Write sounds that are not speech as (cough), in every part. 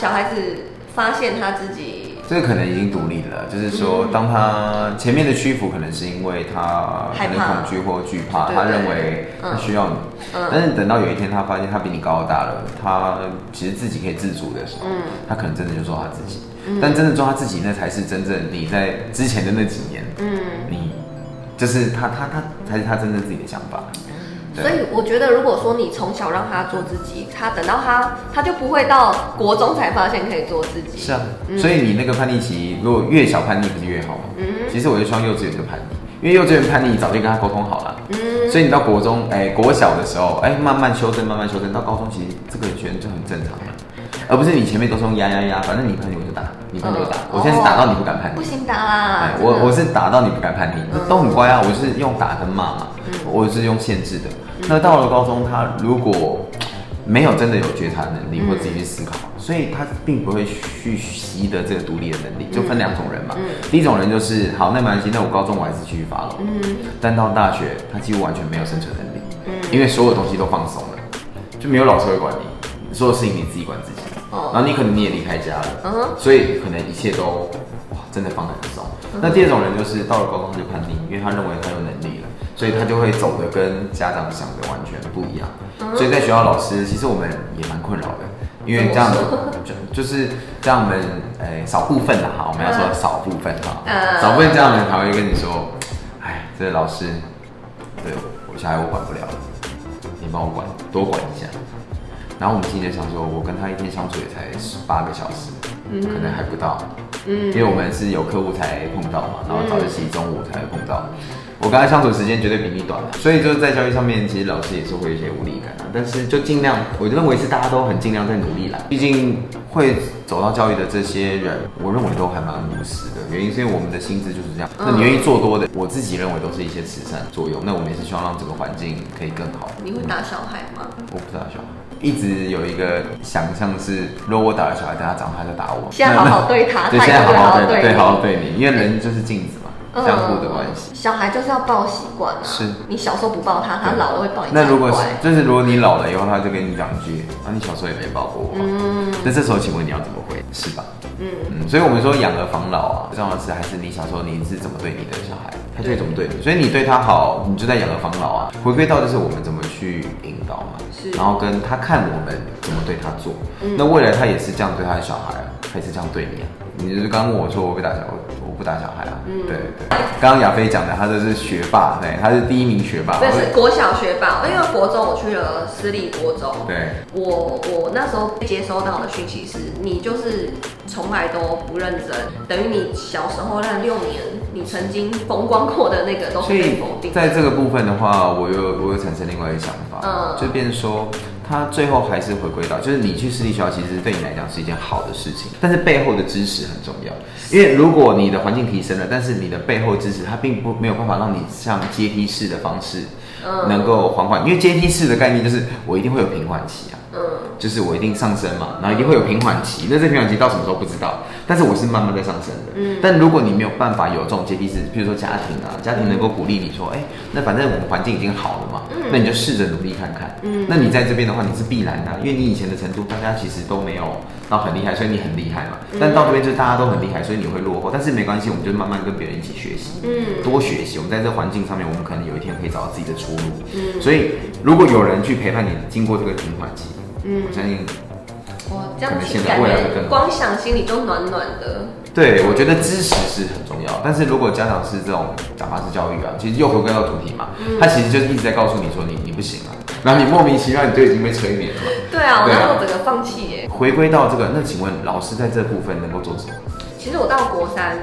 小孩子发现他自己这个可能已经独立了，就是说，当他前面的屈服，可能是因为他可能恐惧或惧怕，他认为他需要你。嗯但是等到有一天他发现他比你高大了，他其实自己可以自主的时候，嗯他可能真的就做他自己。但真的做他自己，那才是真正你在之前的那几年，嗯。你就是他他他才是他真正自己的想法。对所以我觉得，如果说你从小让他做自己，他等到他他就不会到国中才发现可以做自己。是啊，所以你那个叛逆期，如果越小叛逆，不是越好吗？嗯其实我就希望幼稚园就叛逆，因为幼稚园叛逆，你早就跟他沟通好了。嗯所以你到国中，哎、国小的时候，哎、慢慢修正，慢慢修正，到高中其实这个学生就很正常了，而不是你前面都是用压压压，反正你叛逆我就打，你叛逆我就打，嗯我现在是打到你不敢叛逆。不行打啦哎，。我我是打到你不敢叛逆，嗯都很乖啊。我是用打跟骂嘛，我是用限制的。那到了高中，他如果没有真的有觉察能力或自己去思考，所以他并不会去习得这个独立的能力。就分两种人嘛，第一种人就是好，那没关系，那我高中我还是继续发了。嗯但到大学，他几乎完全没有生存能力，嗯因为所有东西都放松了，就没有老师会管你，所有事情你自己管自己。哦。然后你可能你也离开家了，嗯哼。所以可能一切都哇真的放得很松。那第二种人就是到了高中就叛逆，因为他认为他有能力了，所以他就会走的跟家长想的完全不一样。所以在学校老师其实我们也蛮困扰的，因为这样就就是这样我们诶、少部分的哈，我们要说少部分哈，嗯。少部分这样的人才会跟你说，哎，这个老师对我小孩我管不了了，你帮我管多管一下。然后我们心里就想说，我跟他一天相处也才十八个小时，可能还不到，嗯因为我们是有客户才碰到嘛，然后早自习中午才碰到。我跟他相处时间绝对比你短，所以就是在教育上面，其实老师也是会有一些无力感啊。但是就尽量，我认为是大家都很尽量在努力啦。毕竟会走到教育的这些人，我认为都还蛮务实的。原因是因为我们的薪资就是这样，那你愿意做多的，我自己认为都是一些慈善作用。那我们也是希望让这个环境可以更好。你会打小孩吗？我不打小孩，一直有一个想象是，如果我打了小孩，等他长大就打我。现在好好对他对，现在好好对对，好好对你因为人就是镜子嘛，相互的关系。小孩就是要抱习惯啊。是你小时候不抱他，他老了会抱你。那如果是就是如果你老了以后，他就跟你讲一句，啊，你小时候也没抱过我，嗯那这时候请问你要怎么回？是吧？嗯嗯，所以我们说养儿防老啊，重要的是还是你小时候你是怎么对你的小孩，他就会怎么对你。所以你对他好，你就在养儿防老啊。回归到就是我们怎么去引导嘛，是然后跟他看我们怎么对他做。嗯那未来他也是这样对他的小孩啊，他也是这样对你啊。你就是刚刚问我说我被打小，我我不打小孩啊。嗯对对。刚刚亚飞讲的，他这是学霸，对，他是第一名学霸。对是国小学霸，因为国中我去了私立国中。对。我我那时候接收到的讯息是，你就是从来都不认真，等于你小时候那六年，你曾经风光过的那个都被否定。在这个部分的话，我又我又产生另外一个想法，嗯就变成说，他最后还是回归到，就是你去私立学校，其实对你来讲是一件好的事情，但是背后的知识很重要，因为如果你的环境提升了，但是你的背后知识它并不没有办法让你像阶梯式的方式，嗯能够缓缓，因为阶梯式的概念就是我一定会有平缓期啊。嗯就是我一定上升嘛，然后一定会有平缓期。那这平缓期到什么时候不知道，但是我是慢慢在上升的。嗯但如果你没有办法有这种阶梯式，比如说家庭啊，家庭能够鼓励你说，哎、那反正我们环境已经好了嘛，嗯那你就试着努力看看。嗯那你在这边的话，你是必然的啊、因为你以前的程度，大家其实都没有到很厉害，所以你很厉害嘛。嗯但到这边就是大家都很厉害，所以你会落后，但是没关系，我们就慢慢跟别人一起学习。嗯多学习，我们在这环境上面，我们可能有一天可以找到自己的出路。嗯所以如果有人去陪伴你经过这个平缓期，嗯我相信我，这样可能现在子感未来会更光想心里都暖暖的。对，我觉得知识是很重要，但是如果家长是这种讲法式教育啊，其实又回归到主题嘛，他其实就是一直在告诉你说你你不行啊，然后你莫名其妙你就已经被催眠了嘛。对啊，我对啊那时候整个放弃耶。回归到这个，那请问老师在这部分能够做什么？其实我到国三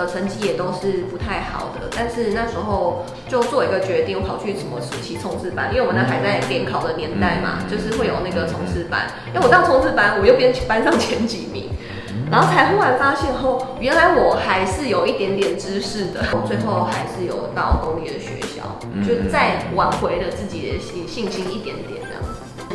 的成绩也都是不太好的，但是那时候就做一个决定，我跑去什么暑期冲刺班，因为我们那还在联考的年代嘛，嗯就是会有那个冲刺班。因为我到冲刺班，我又变班上前几名，(laughs) 然后才忽然发现哦，原来我还是有一点点知识的。我最后还是有到公立的学校，就再挽回了自己的信信心一点点。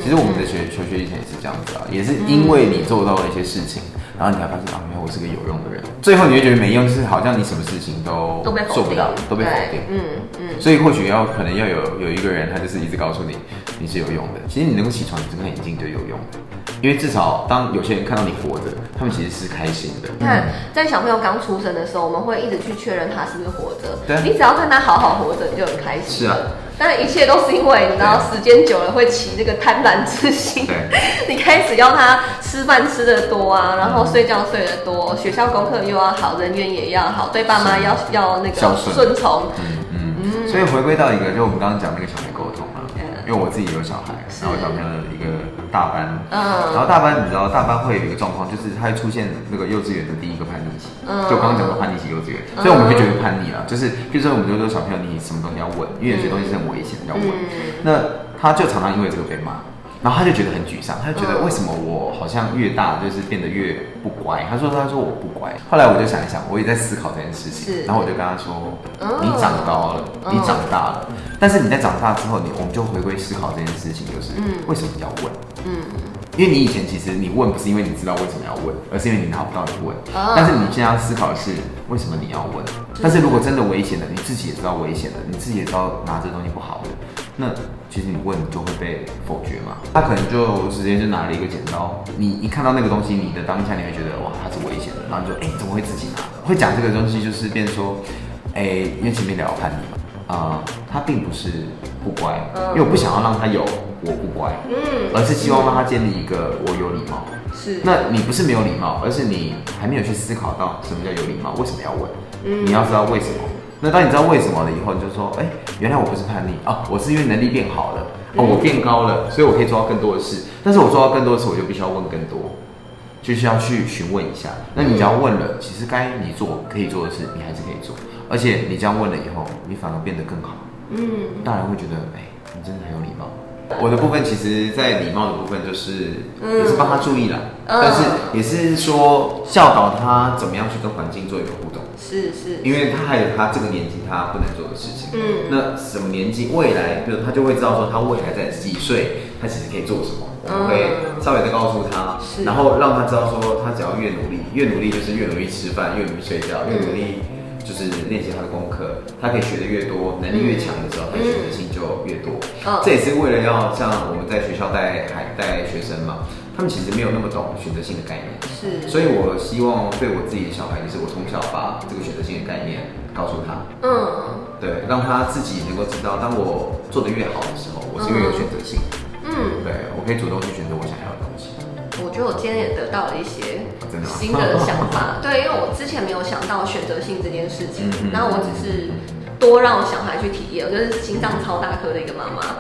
其实我们在学求学以前也是这样子啊，也是因为你做到了一些事情，然后你才发现啊，原来我是个有用的人。最后你会觉得没用，就是好像你什么事情都做不到，都被否定。对嗯嗯，所以或许要可能要有有一个人，他就是一直告诉你你是有用的。其实你能够起床，你睁开眼睛就有用的。因为至少当有些人看到你活着，他们其实是开心的。你看，在小朋友刚出生的时候，我们会一直去确认他是不是活着。对你只要看他好好活着，你就很开心。是啊。但一切都是因为你知道，时间久了会起这个贪婪之心。对。(laughs) 你开始要他吃饭吃的多啊，然后睡觉睡得多，学校功课又要好，人缘也要好，对爸妈要要那个顺从。嗯嗯。所以回归到一个，就我们刚刚讲那个小孩沟通啊，因为我自己有小孩，然后小朋友的一个。大班，嗯，然后大班你知道，大班会有一个状况，就是它会出现那个幼稚园的第一个叛逆期，就刚刚讲的叛逆期幼稚园，所以我们会觉得叛逆了，就是比如说我们就说小朋友你什么东西要问，因为有些东西是很危险要问，那他就常常因为这个被骂，然后他就觉得很沮丧，他就觉得为什么我好像越大就是变得越不乖，他说他说我不乖，后来我就想一想，我也在思考这件事情，然后我就跟他说，你长高了，你长大了，但是你在长大之后，你我们就回归思考这件事情，就是为什么要问？嗯，因为你以前其实你问不是因为你知道为什么要问，而是因为你拿不到你问。但是你现在要思考的是为什么你要问？但是如果真的危险了，你自己也知道危险了，你自己也知道拿这东西不好的，那其实你问就会被否决嘛。他可能就直接就拿了一个剪刀，你一看到那个东西，你的当下你会觉得哇，它是危险的，然后你就哎怎么会自己拿？会讲这个东西就是变说，哎，因为前面聊叛逆嘛。啊，他并不是不乖，因为我不想要让他有我不乖，嗯，而是希望让他建立一个我有礼貌。是，那你不是没有礼貌，而是你还没有去思考到什么叫有礼貌，为什么要问？嗯，你要知道为什么。那当你知道为什么了以后，你就说，哎，原来我不是叛逆啊，我是因为能力变好了，哦，我变高了，所以我可以做到更多的事。但是我做到更多的事，我就必须要问更多，就是要去询问一下。那你只要问了，其实该你做可以做的事，你还是可以做。而且你这样问了以后，你反而变得更好。嗯，大人会觉得，哎，你真的很有礼貌。我的部分其实，在礼貌的部分，就是也是帮他注意了，但是也是说教导他怎么样去跟环境做一个互动。是是，因为他还有他这个年纪他不能做的事情。嗯，那什么年纪未来，比如他就会知道说他未来在几岁，他其实可以做什么。我们会稍微的告诉他，然后让他知道说，他只要越努力，越努力就是越容易吃饭，越容易睡觉，越努力。就是练习他的功课，他可以学的越多，能力越强的时候，他选择性就越多。这也是为了要像我们在学校带孩带学生嘛，他们其实没有那么懂选择性的概念。是，所以我希望对我自己的小孩，就是我从小把这个选择性的概念告诉他。嗯，对，让他自己能够知道，当我做的越好的时候，我是越有选择性。嗯，对我可以主动去选择我想要的东西。我觉得我今天也得到了一些新的想法，(laughs) 对，因为我之前没有想到选择性这件事情，然后我只是多让小孩去体验，我就是心脏超大颗的一个妈妈，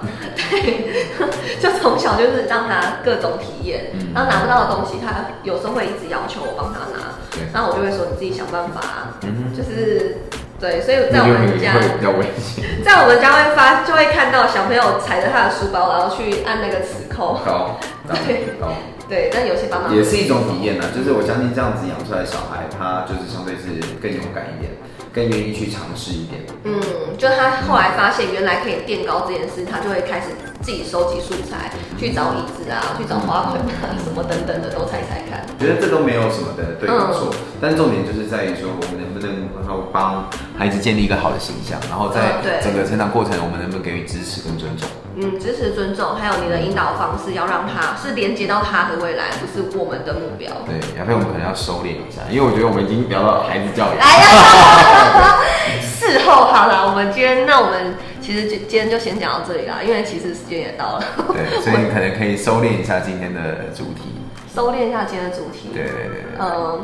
对，(laughs) 就从小就是让他各种体验，然后拿不到的东西，他有时候会一直要求我帮他拿，然后我就会说你自己想办法，就是对，所以在我们家 (laughs) 在我们家会发就会看到小朋友踩着他的书包，然后去按那个磁扣，对，对，但有些爸妈也是一种体验呢。就是我相信这样子养出来的小孩，他就是相对是更勇敢一点，更愿意去尝试一点。嗯，就他后来发现原来可以垫高这件事，他就会开始自己收集素材，去找椅子啊，去找花盆啊，什么等等的都猜猜看。觉得这都没有什么的对错，但重点就是在于说，我们能不能然后帮孩子建立一个好的形象，然后在整个成长过程，我们能不能给予支持跟尊重？嗯，支持、尊重，还有你的引导方式，要让他是连接到他的未来，不是我们的目标。对，亚飞，我们可能要收敛一下，因为我觉得我们已经聊到孩子教育。来呀，(laughs) 事后好了，我们今天那我们其实今今天就先讲到这里啦，因为其实时间也到了。对，(laughs) 所以你可能可以收敛一下今天的主题。收敛一下今天的主题。对对对对。嗯。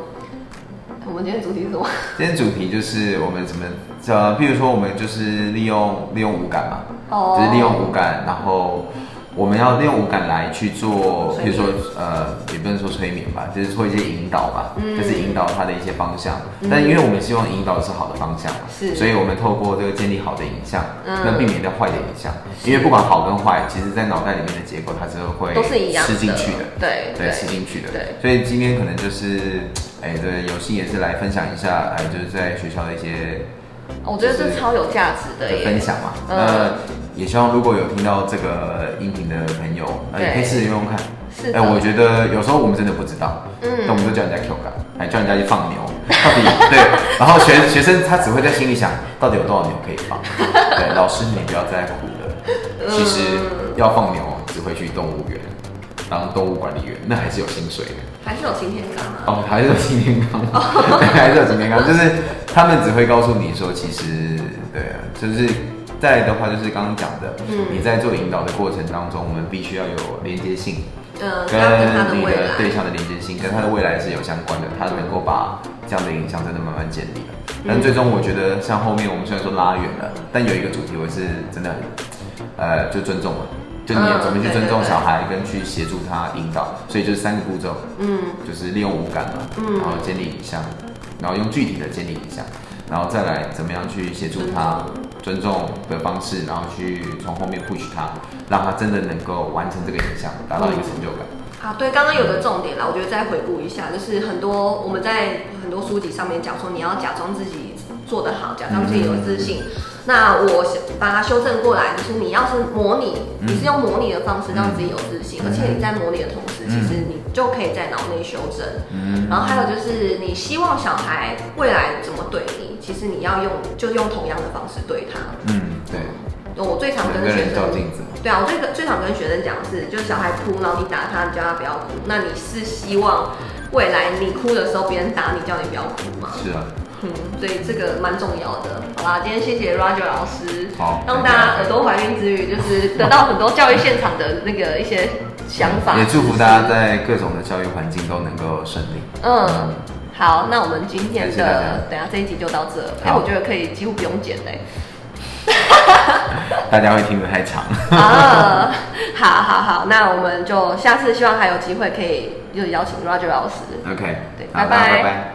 我们今天主题是什么？(laughs) 今天主题就是我们怎么，呃，譬如说我们就是利用利用五感嘛，哦，就是利用五感，然后我们要利用五感来去做，比如说呃，也不能说催眠吧，就是做一些引导吧，就是引导他的一些方向。但因为我们希望引导的是好的方向嘛，是，所以我们透过这个建立好的影像，那避免掉坏的影像。因为不管好跟坏，其实在脑袋里面的结构它是会都是一样吃进去的，对对，吃进去的。对，所以今天可能就是。哎，对，有幸也是来分享一下，哎，就是在学校的一些，我觉得这超有价值的分享嘛。那也希望如果有听到这个音频的朋友，也可以试着用用看。是。哎，我觉得有时候我们真的不知道，嗯，那我们就叫人家 Q 感，还叫人家去放牛，(laughs) 到底对。然后学学生他只会在心里想，到底有多少牛可以放？(laughs) 对，老师你不要再苦了，其实要放牛只会去动物园。当动物管理员，那还是有薪水的。还是有擎天岗啊。哦，还是有擎天岗，对，(laughs) 还是有擎天岗，就是他们只会告诉你说，其实对啊，就是再的话，就是刚刚讲的，嗯你在做引导的过程当中，我们必须要有连接性，嗯，跟你的。对象的连接性，跟他的未来是有相关的，他能够把这样的影响真的慢慢建立了。但最终我觉得，像后面我们虽然说拉远了，但有一个主题我是真的很，呃，就尊重了。就你要怎么去尊重小孩，跟去协助他引导，所以就是三个步骤，嗯就是利用五感嘛，嗯然后建立影像，然后用具体的建立影像，然后再来怎么样去协助他尊重的方式，然后去从后面 push 他，让他真的能够完成这个影像，达到一个成就感。啊，对，刚刚有个重点啦，我觉得再回顾一下，就是很多我们在很多书籍上面讲说，你要假装自己做得好，假装自己有自信。那我想把它修正过来，就是你要是模拟，嗯你是用模拟的方式让自己有自信，嗯而且你在模拟的同时，其实你就可以在脑内修正。嗯然后还有就是，你希望小孩未来怎么对你，其实你要用就用同样的方式对他。嗯，对，我最常跟学人跟人照生镜子嘛。对啊，我最最常跟学生讲的是，就是小孩哭，然后你打他，你叫他不要哭。那你是希望未来你哭的时候，别人打你，叫你不要哭吗？是啊，嗯，所以这个蛮重要的。好啦，今天谢谢 Roger 老师，好让大家耳朵怀孕之余，就是得到很多教育现场的那个一些想法。也祝福大家在各种的教育环境都能够顺利。嗯，好，那我们今天的等下这一集就到这。哎、好我觉得可以几乎不用剪嘞。(laughs) 大家会听得太长。(laughs) 啊，好好好，那我们就下次希望还有机会可以就邀请 Roger 老师。OK，对好拜拜拜拜。